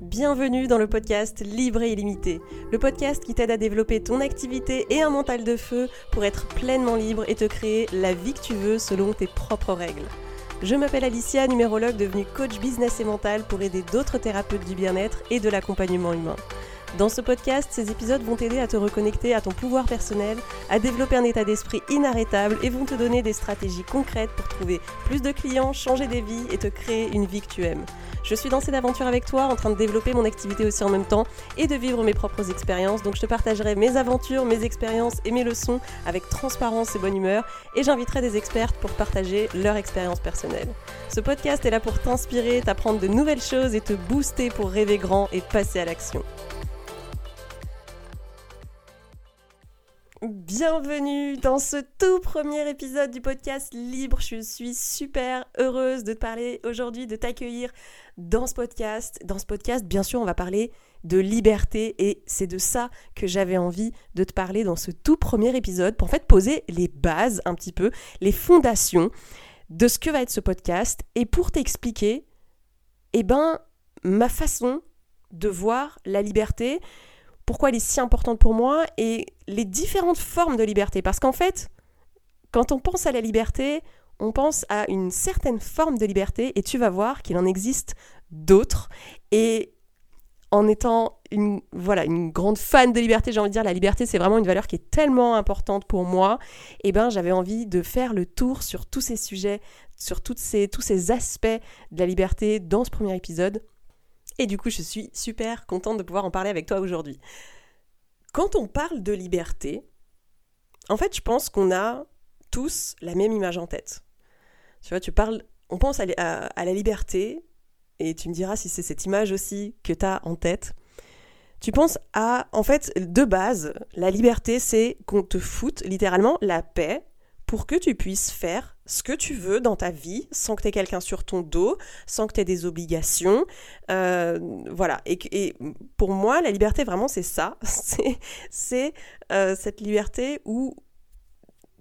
Bienvenue dans le podcast Libre et illimité, le podcast qui t'aide à développer ton activité et un mental de feu pour être pleinement libre et te créer la vie que tu veux selon tes propres règles. Je m'appelle Alicia, numérologue devenue coach business et mental pour aider d'autres thérapeutes du bien-être et de l'accompagnement humain. Dans ce podcast, ces épisodes vont t'aider à te reconnecter à ton pouvoir personnel, à développer un état d'esprit inarrêtable et vont te donner des stratégies concrètes pour trouver plus de clients, changer des vies et te créer une vie que tu aimes. Je suis dans cette aventure avec toi, en train de développer mon activité aussi en même temps et de vivre mes propres expériences. Donc je te partagerai mes aventures, mes expériences et mes leçons avec transparence et bonne humeur et j'inviterai des expertes pour partager leur expérience personnelle. Ce podcast est là pour t'inspirer, t'apprendre de nouvelles choses et te booster pour rêver grand et passer à l'action. Bienvenue dans ce tout premier épisode du podcast Libre. Je suis super heureuse de te parler aujourd'hui, de t'accueillir dans ce podcast. Dans ce podcast, bien sûr, on va parler de liberté et c'est de ça que j'avais envie de te parler dans ce tout premier épisode pour en fait poser les bases un petit peu, les fondations de ce que va être ce podcast et pour t'expliquer, eh ben, ma façon de voir la liberté, pourquoi elle est si importante pour moi et les différentes formes de liberté. Parce qu'en fait, quand on pense à la liberté, on pense à une certaine forme de liberté et tu vas voir qu'il en existe d'autres. Et en étant une, voilà, une grande fan de liberté, j'ai envie de dire, la liberté, c'est vraiment une valeur qui est tellement importante pour moi. Et ben, j'avais envie de faire le tour sur tous ces sujets, sur toutes ces, tous ces aspects de la liberté dans ce premier épisode. Et du coup, je suis super contente de pouvoir en parler avec toi aujourd'hui. Quand on parle de liberté, en fait, je pense qu'on a tous la même image en tête. Tu vois, tu parles, on pense à, la liberté, et tu me diras si c'est cette image aussi que tu as en tête. Tu penses à, en fait, de base, la liberté, c'est qu'on te foute littéralement la paix pour que tu puisses faire ce que tu veux dans ta vie sans que tu aies quelqu'un sur ton dos, sans que tu aies des obligations. Euh, voilà. Et, pour moi, la liberté, vraiment, c'est ça. C'est euh, cette liberté où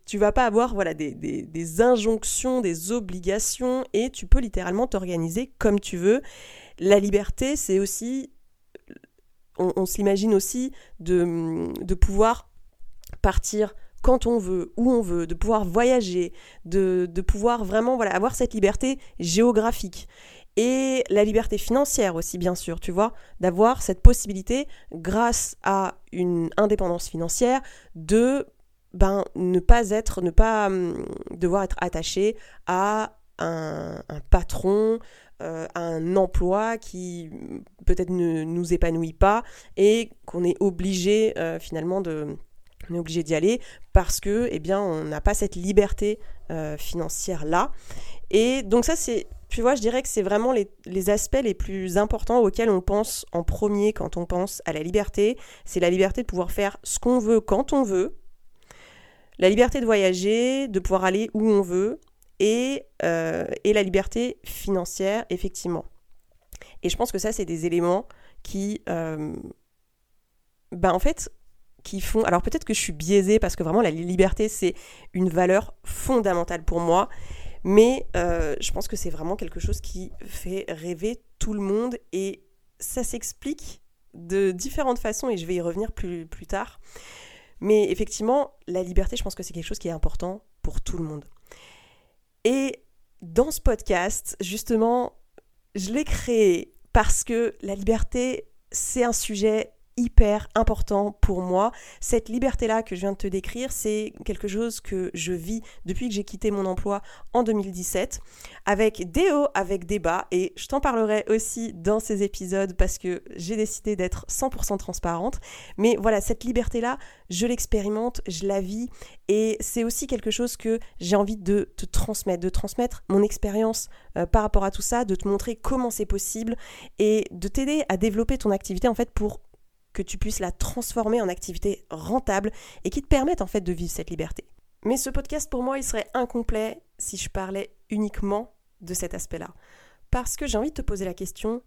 tu vas pas avoir voilà, des, des, injonctions, des obligations et tu peux littéralement t'organiser comme tu veux. La liberté, c'est aussi. On, s'imagine aussi de, de pouvoir partir quand on veut, où on veut, de pouvoir voyager, de, de pouvoir vraiment voilà, avoir cette liberté géographique. Et la liberté financière aussi, bien sûr, tu vois, d'avoir cette possibilité, grâce à une indépendance financière, de ben, ne pas être, ne pas hum, devoir être attaché à un, patron, euh, à un emploi qui peut-être ne nous épanouit pas et qu'on est obligé euh, finalement de on est obligé d'y aller parce que, eh bien, on n'a pas cette liberté euh, financière là. Et donc ça, c'est, tu vois, je dirais que c'est vraiment les, aspects les plus importants auxquels on pense en premier quand on pense à la liberté. C'est la liberté de pouvoir faire ce qu'on veut quand on veut, la liberté de voyager, de pouvoir aller où on veut, et, euh, la liberté financière, effectivement. Et je pense que ça, c'est des éléments qui, ben en fait, font... Alors peut-être que je suis biaisée parce que vraiment la liberté, c'est une valeur fondamentale pour moi. Mais euh, je pense que c'est vraiment quelque chose qui fait rêver tout le monde et ça s'explique de différentes façons et je vais y revenir plus, plus tard. Mais effectivement, la liberté, je pense que c'est quelque chose qui est important pour tout le monde. Et dans ce podcast, justement, je l'ai créé parce que la liberté, c'est un sujet hyper important pour moi. Cette liberté-là que je viens de te décrire, c'est quelque chose que je vis depuis que j'ai quitté mon emploi en 2017, avec des hauts, avec des bas, et je t'en parlerai aussi dans ces épisodes parce que j'ai décidé d'être 100% transparente. Mais voilà, cette liberté-là, je l'expérimente, je la vis, et c'est aussi quelque chose que j'ai envie de te transmettre, de transmettre mon expérience euh, par rapport à tout ça, de te montrer comment c'est possible, et de t'aider à développer ton activité en fait pour que tu puisses la transformer en activité rentable et qui te permette en fait de vivre cette liberté. Mais ce podcast pour moi, il serait incomplet si je parlais uniquement de cet aspect-là. Parce que j'ai envie de te poser la question,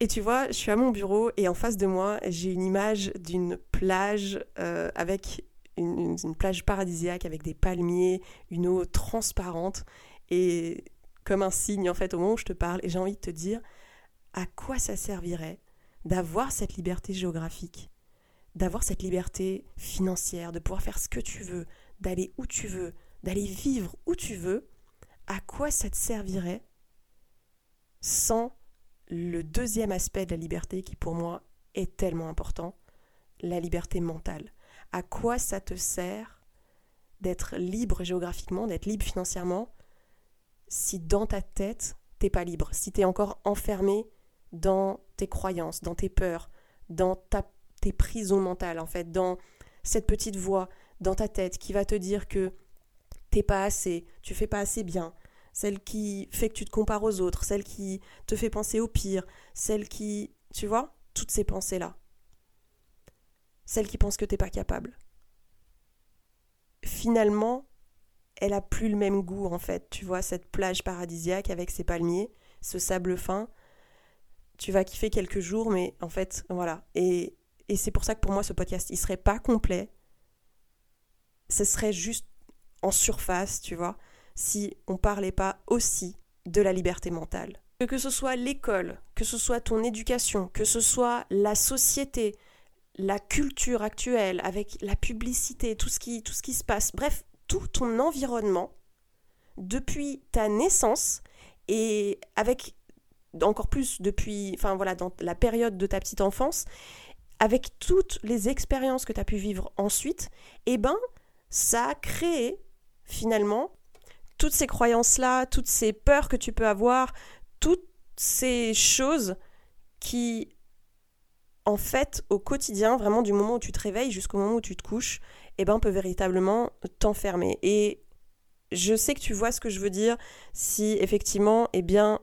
et tu vois, je suis à mon bureau et en face de moi, j'ai une image d'une plage euh, avec une, une, plage paradisiaque avec des palmiers, une eau transparente et comme un signe en fait au moment où je te parle. Et j'ai envie de te dire à quoi ça servirait d'avoir cette liberté géographique, d'avoir cette liberté financière, de pouvoir faire ce que tu veux, d'aller où tu veux, d'aller vivre où tu veux, à quoi ça te servirait sans le deuxième aspect de la liberté qui pour moi est tellement important, la liberté mentale. À quoi ça te sert d'être libre géographiquement, d'être libre financièrement, si dans ta tête, t'es pas libre, si tu es encore enfermé dans tes croyances, dans tes peurs, dans ta, tes prisons mentales, en fait, dans cette petite voix dans ta tête qui va te dire que t'es pas assez, tu fais pas assez bien, celle qui fait que tu te compares aux autres, celle qui te fait penser au pire, celle qui, tu vois, toutes ces pensées-là. Celle qui pense que t'es pas capable. Finalement, elle a plus le même goût en fait, tu vois, cette plage paradisiaque avec ses palmiers, ce sable fin. Tu vas kiffer quelques jours, mais en fait, voilà. Et, et c'est pour ça que pour moi, ce podcast, il serait pas complet. Ce serait juste en surface, tu vois si on parlait pas aussi de la liberté mentale. Que ce soit l'école, que ce soit ton éducation, que ce soit la société, la culture actuelle, avec la publicité, tout ce qui, tout ce qui se passe, bref, tout ton environnement, depuis ta naissance et avec encore plus depuis, enfin voilà, dans la période de ta petite enfance, avec toutes les expériences que tu as pu vivre ensuite, eh ben, ça a créé finalement toutes ces croyances-là, toutes ces peurs que tu peux avoir, toutes ces choses qui, en fait, au quotidien, vraiment du moment où tu te réveilles jusqu'au moment où tu te couches, eh ben, peut véritablement t'enfermer. Et je sais que tu vois ce que je veux dire si effectivement, eh bien,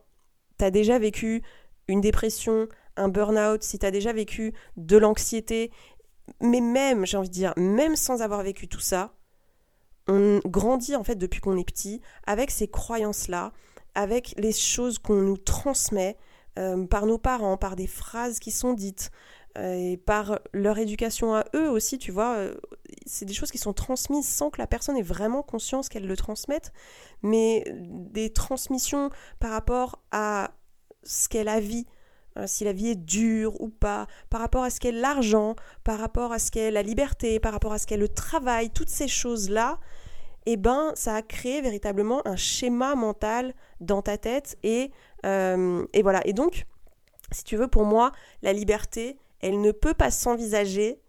tu as déjà vécu une dépression, un burn-out, si tu as déjà vécu de l'anxiété, mais même, j'ai envie de dire, même sans avoir vécu tout ça, on grandit en fait depuis qu'on est petit avec ces croyances-là, avec les choses qu'on nous transmet euh, par nos parents, par des phrases qui sont dites, et par leur éducation à eux aussi, tu vois. Euh, c'est des choses qui sont transmises sans que la personne ait vraiment conscience qu'elle le transmette, mais des transmissions par rapport à ce qu'elle a vie, si la vie est dure ou pas, par rapport à ce qu'est l'argent, par rapport à ce qu'est la liberté, par rapport à ce qu'est le travail, toutes ces choses-là, eh ben, ça a créé véritablement un schéma mental dans ta tête. Et, euh, et voilà. Et donc, si tu veux, pour moi, la liberté, elle ne peut pas s'envisager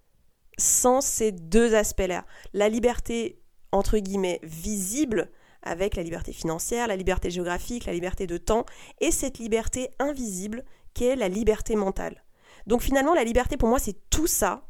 sans ces deux aspects-là. La liberté, entre guillemets, visible, avec la liberté financière, la liberté géographique, la liberté de temps, et cette liberté invisible qui est la liberté mentale. Donc finalement, la liberté pour moi, c'est tout ça,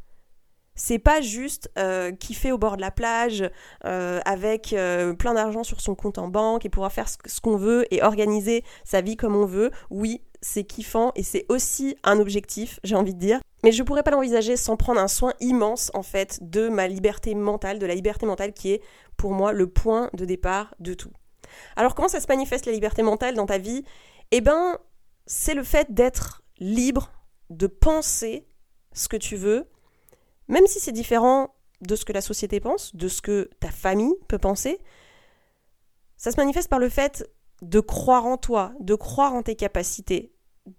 c'est pas juste euh, kiffer au bord de la plage euh, avec euh, plein d'argent sur son compte en banque et pouvoir faire ce, qu'on veut et organiser sa vie comme on veut. Oui, c'est kiffant et c'est aussi un objectif, j'ai envie de dire. Mais je pourrais pas l'envisager sans prendre un soin immense en fait de ma liberté mentale, de la liberté mentale qui est pour moi le point de départ de tout. Alors comment ça se manifeste la liberté mentale dans ta vie? Eh ben, c'est le fait d'être libre de penser ce que tu veux, même si c'est différent de ce que la société pense, de ce que ta famille peut penser, ça se manifeste par le fait de croire en toi, de croire en tes capacités,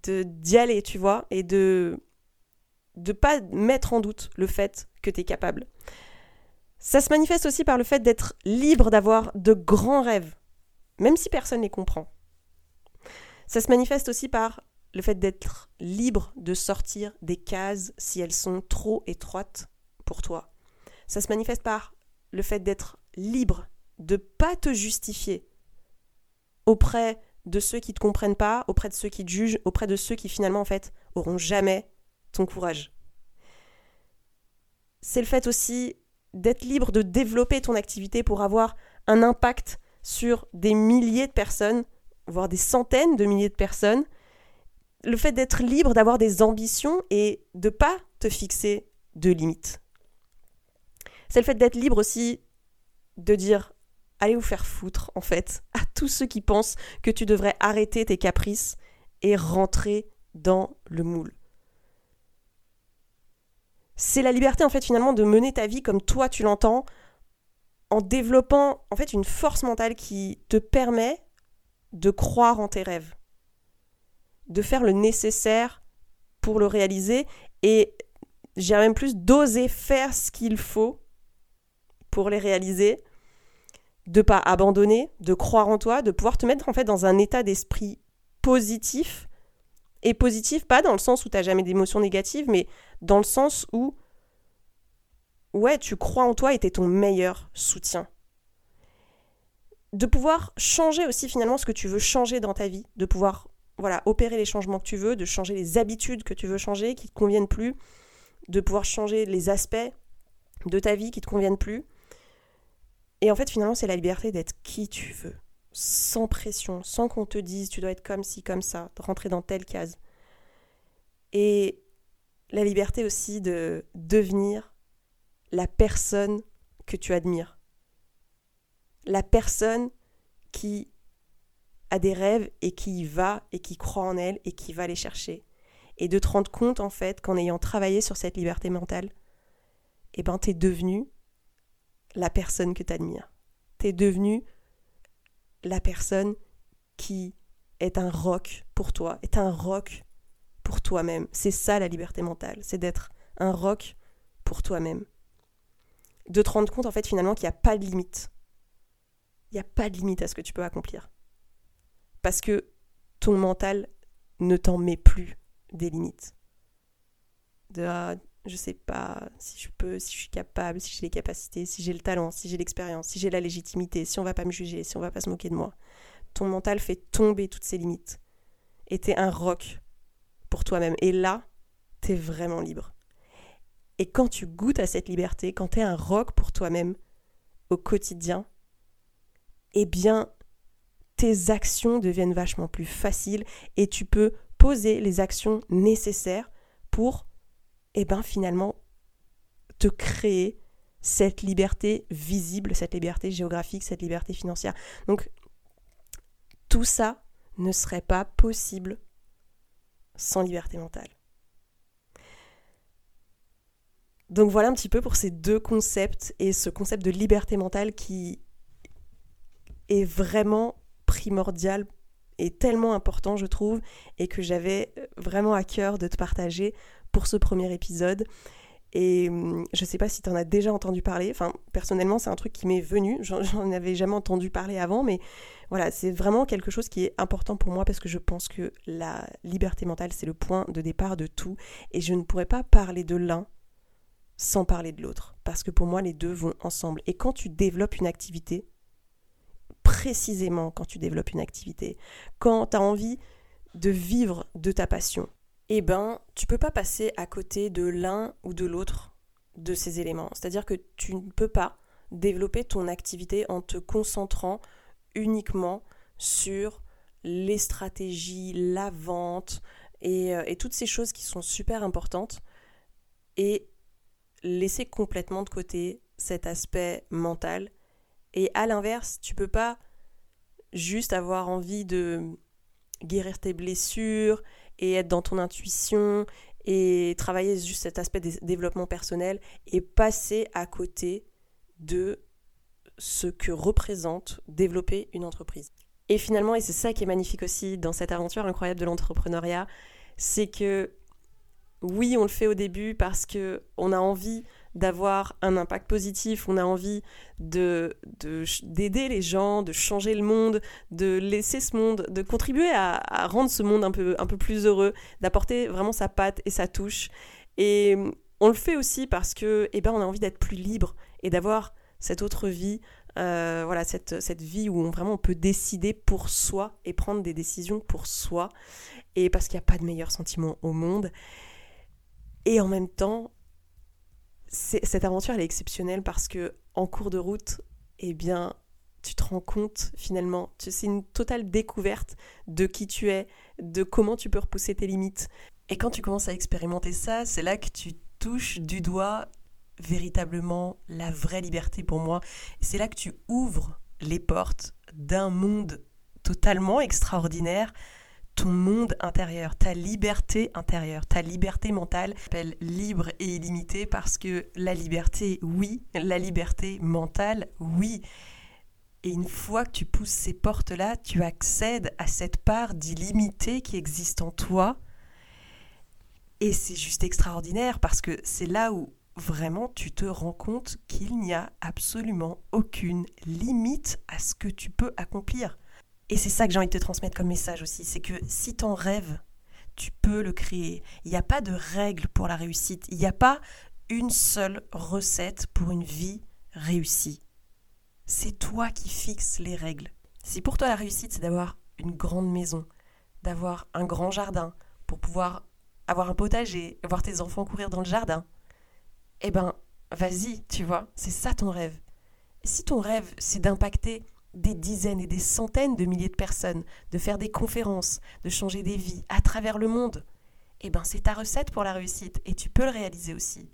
de d'y aller, tu vois, et de de pas mettre en doute le fait que tu es capable. Ça se manifeste aussi par le fait d'être libre d'avoir de grands rêves, même si personne ne les comprend. Ça se manifeste aussi par le fait d'être libre de sortir des cases si elles sont trop étroites pour toi. Ça se manifeste par le fait d'être libre, de pas te justifier auprès de ceux qui te comprennent pas, auprès de ceux qui te jugent, auprès de ceux qui finalement en fait auront jamais ton courage. C'est le fait aussi d'être libre de développer ton activité pour avoir un impact sur des milliers de personnes, voire des centaines de milliers de personnes, le fait d'être libre, d'avoir des ambitions et de pas te fixer de limites. C'est le fait d'être libre aussi de dire allez vous faire foutre en fait à tous ceux qui pensent que tu devrais arrêter tes caprices et rentrer dans le moule. C'est la liberté en fait finalement de mener ta vie comme toi tu l'entends en développant en fait une force mentale qui te permet de croire en tes rêves de faire le nécessaire pour le réaliser et j'ai même plus d'oser faire ce qu'il faut pour les réaliser, de pas abandonner, de croire en toi, de pouvoir te mettre en fait dans un état d'esprit positif et positif pas dans le sens où tu n'as jamais d'émotions négatives mais dans le sens où ouais, tu crois en toi et es ton meilleur soutien. De pouvoir changer aussi finalement ce que tu veux changer dans ta vie, de pouvoir voilà, opérer les changements que tu veux, de changer les habitudes que tu veux changer, qui ne te conviennent plus, de pouvoir changer les aspects de ta vie qui ne te conviennent plus. Et en fait, finalement, c'est la liberté d'être qui tu veux, sans pression, sans qu'on te dise tu dois être comme ci, comme ça, rentrer dans telle case. Et la liberté aussi de devenir la personne que tu admires. La personne qui a des rêves et qui y va et qui croit en elle et qui va les chercher. Et de te rendre compte en fait qu'en ayant travaillé sur cette liberté mentale, eh ben t'es devenu la personne que tu admires. T'es devenu la personne qui est un rock pour toi, est un rock pour toi-même. C'est ça la liberté mentale, c'est d'être un rock pour toi-même. De te rendre compte en fait finalement qu'il n'y a pas de limite. Il n'y a pas de limite à ce que tu peux accomplir. Parce que ton mental ne t'en met plus des limites. De ah, je sais pas si je peux, si je suis capable, si j'ai les capacités, si j'ai le talent, si j'ai l'expérience, si j'ai la légitimité, si on va pas me juger, si on va pas se moquer de moi. Ton mental fait tomber toutes ces limites. Et t'es un roc pour toi-même. Et là, t'es vraiment libre. Et quand tu goûtes à cette liberté, quand t'es un roc pour toi-même au quotidien, eh bien, tes actions deviennent vachement plus faciles et tu peux poser les actions nécessaires pour, eh ben, finalement, te créer cette liberté visible, cette liberté géographique, cette liberté financière. Donc, tout ça ne serait pas possible sans liberté mentale. Donc voilà un petit peu pour ces deux concepts et ce concept de liberté mentale qui est vraiment primordial et tellement important, je trouve, et que j'avais vraiment à cœur de te partager pour ce premier épisode. Et hum, je sais pas si tu en as déjà entendu parler. Enfin, personnellement, c'est un truc qui m'est venu. J'en avais jamais entendu parler avant, mais voilà, c'est vraiment quelque chose qui est important pour moi parce que je pense que la liberté mentale, c'est le point de départ de tout. Et je ne pourrais pas parler de l'un sans parler de l'autre. Parce que pour moi, les deux vont ensemble. Et quand tu développes une activité, précisément quand tu développes une activité, quand tu as envie de vivre de ta passion, eh ben, tu peux pas passer à côté de l'un ou de l'autre de ces éléments. C'est-à-dire que tu ne peux pas développer ton activité en te concentrant uniquement sur les stratégies, la vente et, euh, et toutes ces choses qui sont super importantes et laisser complètement de côté cet aspect mental et à l'inverse, tu peux pas juste avoir envie de guérir tes blessures et être dans ton intuition et travailler juste cet aspect de développement personnel et passer à côté de ce que représente développer une entreprise. Et finalement, et c'est ça qui est magnifique aussi dans cette aventure incroyable de l'entrepreneuriat, c'est que oui, on le fait au début parce que on a envie d'avoir un impact positif, on a envie de d'aider les gens, de changer le monde, de laisser ce monde, de contribuer à, rendre ce monde un peu, un peu plus heureux, d'apporter vraiment sa patte et sa touche. Et on le fait aussi parce que eh ben, on a envie d'être plus libre et d'avoir cette autre vie, euh, voilà, cette, cette vie où on, vraiment on peut décider pour soi et prendre des décisions pour soi. Et parce qu'il n'y a pas de meilleur sentiment au monde. Et en même temps, cette aventure elle est exceptionnelle parce que en cours de route, eh bien, tu te rends compte finalement, c'est une totale découverte de qui tu es, de comment tu peux repousser tes limites. Et quand tu commences à expérimenter ça, c'est là que tu touches du doigt véritablement la vraie liberté pour moi. C'est là que tu ouvres les portes d'un monde totalement extraordinaire ton monde intérieur, ta liberté intérieure, ta liberté mentale s'appelle libre et illimitée parce que la liberté, oui, la liberté mentale, oui. Et une fois que tu pousses ces portes-là, tu accèdes à cette part d'illimité qui existe en toi. Et c'est juste extraordinaire parce que c'est là où vraiment tu te rends compte qu'il n'y a absolument aucune limite à ce que tu peux accomplir. Et c'est ça que j'ai envie de te transmettre comme message aussi, c'est que si ton rêve, tu peux le créer. Il n'y a pas de règle pour la réussite. Il n'y a pas une seule recette pour une vie réussie. C'est toi qui fixes les règles. Si pour toi la réussite, c'est d'avoir une grande maison, d'avoir un grand jardin, pour pouvoir avoir un potager, voir tes enfants courir dans le jardin, eh ben, vas-y, tu vois, c'est ça ton rêve. Si ton rêve, c'est d'impacter des dizaines et des centaines de milliers de personnes, de faire des conférences, de changer des vies à travers le monde, eh ben c'est ta recette pour la réussite et tu peux le réaliser aussi.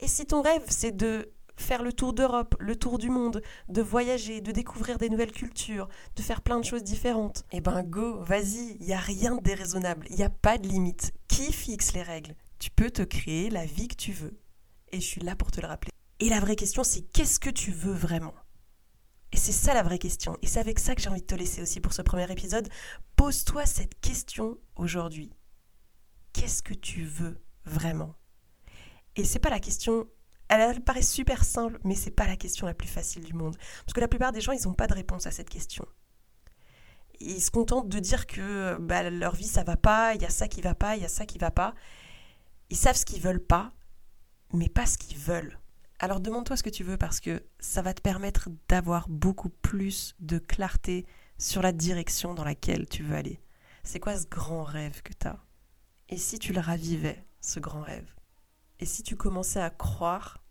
Et si ton rêve c'est de faire le tour d'Europe, le tour du monde, de voyager, de découvrir des nouvelles cultures, de faire plein de choses différentes, eh ben go, vas-y, il n'y a rien de déraisonnable, il n'y a pas de limite. Qui fixe les règles? Tu peux te créer la vie que tu veux. Et je suis là pour te le rappeler. Et la vraie question c'est qu'est-ce que tu veux vraiment? Et c'est ça la vraie question. Et c'est avec ça que j'ai envie de te laisser aussi pour ce premier épisode. Pose-toi cette question aujourd'hui. Qu'est-ce que tu veux vraiment? Et c'est pas la question. Elle, paraît super simple, mais c'est pas la question la plus facile du monde. Parce que la plupart des gens, ils n'ont pas de réponse à cette question. Ils se contentent de dire que bah, leur vie, ça va pas, il y a ça qui va pas, il y a ça qui va pas. Ils savent ce qu'ils veulent pas, mais pas ce qu'ils veulent. Alors demande-toi ce que tu veux parce que ça va te permettre d'avoir beaucoup plus de clarté sur la direction dans laquelle tu veux aller. C'est quoi ce grand rêve que tu as Et si tu le ravivais, ce grand rêve? Et si tu commençais à croire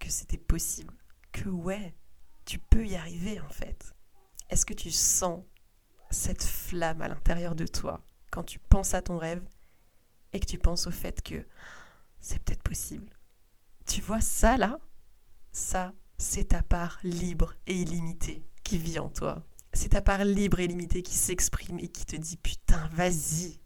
que c'était possible Que ouais, tu peux y arriver en fait? Est-ce que tu sens cette flamme à l'intérieur de toi quand tu penses à ton rêve et que tu penses au fait que c'est peut-être possible? Tu vois ça là? Ça, c'est ta part libre et illimitée qui vit en toi. C'est ta part libre et illimitée qui s'exprime et qui te dit putain, vas-y.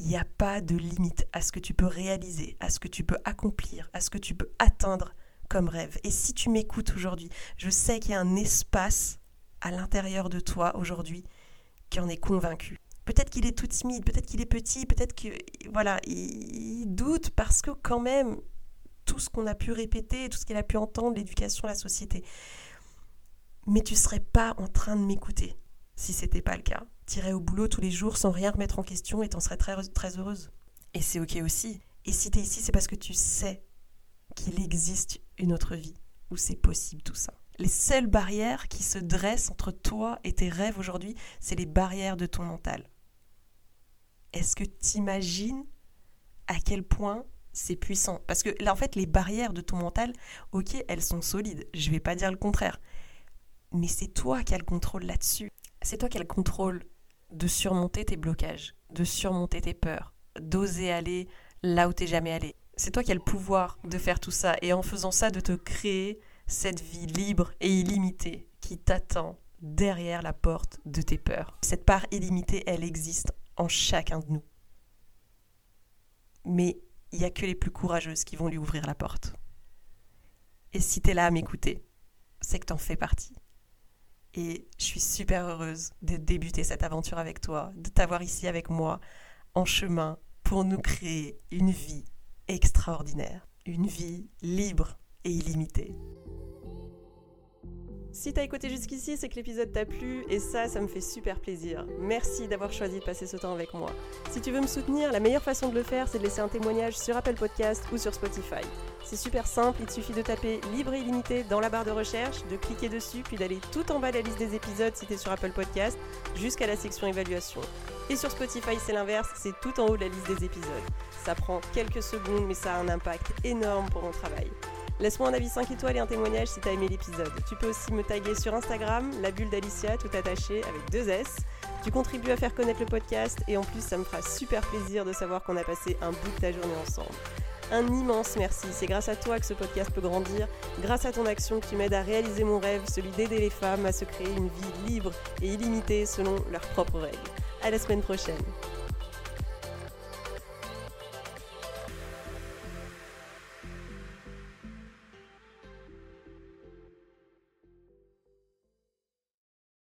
Il n'y a pas de limite à ce que tu peux réaliser, à ce que tu peux accomplir, à ce que tu peux atteindre comme rêve. Et si tu m'écoutes aujourd'hui, je sais qu'il y a un espace à l'intérieur de toi aujourd'hui qui en est convaincu. Peut-être qu'il est tout timide, peut-être qu'il est petit, peut-être que voilà, il doute parce que quand même tout ce qu'on a pu répéter, tout ce qu'il a pu entendre, l'éducation, la société. Mais tu serais pas en train de m'écouter si c'était pas le cas. T'irais au boulot tous les jours sans rien remettre en question et t'en serais très, très heureuse. Et c'est ok aussi. Et si t'es ici, c'est parce que tu sais qu'il existe une autre vie où c'est possible tout ça. Les seules barrières qui se dressent entre toi et tes rêves aujourd'hui, c'est les barrières de ton mental. Est-ce que t'imagines à quel point c'est puissant. Parce que là, en fait, les barrières de ton mental, ok, elles sont solides. Je vais pas dire le contraire. Mais c'est toi qui as le contrôle là-dessus. C'est toi qui as le contrôle de surmonter tes blocages, de surmonter tes peurs, d'oser aller là où t'es jamais allé. C'est toi qui as le pouvoir de faire tout ça et en faisant ça, de te créer cette vie libre et illimitée qui t'attend derrière la porte de tes peurs. Cette part illimitée, elle existe en chacun de nous. Mais il n'y a que les plus courageuses qui vont lui ouvrir la porte. Et si tu es là à m'écouter, c'est que tu en fais partie. Et je suis super heureuse de débuter cette aventure avec toi, de t'avoir ici avec moi, en chemin, pour nous créer une vie extraordinaire, une vie libre et illimitée. Si t'as écouté jusqu'ici, c'est que l'épisode t'a plu et ça, ça me fait super plaisir. Merci d'avoir choisi de passer ce temps avec moi. Si tu veux me soutenir, la meilleure façon de le faire, c'est de laisser un témoignage sur Apple Podcast ou sur Spotify. C'est super simple, il suffit de taper libre et illimité dans la barre de recherche, de cliquer dessus, puis d'aller tout en bas de la liste des épisodes si t'es sur Apple Podcast, jusqu'à la section évaluation. Et sur Spotify, c'est l'inverse, c'est tout en haut de la liste des épisodes. Ça prend quelques secondes, mais ça a un impact énorme pour mon travail. Laisse-moi un avis 5 étoiles et un témoignage si t'as aimé l'épisode. Tu peux aussi me taguer sur Instagram, la bulle d'Alicia, tout attaché avec deux S. Tu contribues à faire connaître le podcast et en plus ça me fera super plaisir de savoir qu'on a passé un bout de ta journée ensemble. Un immense merci, c'est grâce à toi que ce podcast peut grandir, grâce à ton action que tu m'aides à réaliser mon rêve, celui d'aider les femmes à se créer une vie libre et illimitée selon leurs propres règles. À la semaine prochaine.